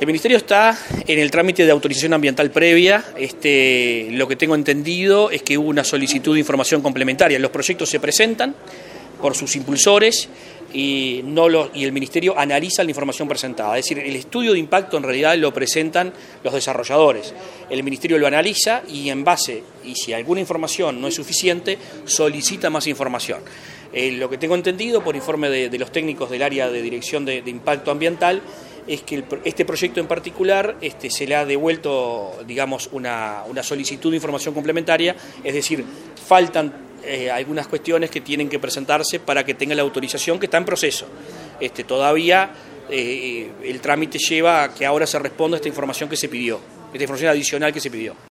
El Ministerio está en el trámite de autorización ambiental previa. Este, lo que tengo entendido es que hubo una solicitud de información complementaria. Los proyectos se presentan por sus impulsores y, el Ministerio analiza la información presentada. Es decir, el estudio de impacto en realidad lo presentan los desarrolladores. El Ministerio lo analiza y en base, y si alguna información no es suficiente, solicita más información. Eh, lo que tengo entendido por informe de, los técnicos del área de dirección de impacto ambiental es que el, este proyecto en particular este, se le ha devuelto, digamos, una, una solicitud de información complementaria, es decir, faltan eh, algunas cuestiones que tienen que presentarse para que tenga la autorización que está en proceso. Este, todavía eh, el trámite lleva a que ahora se responda a esta información que se pidió, esta información adicional que se pidió.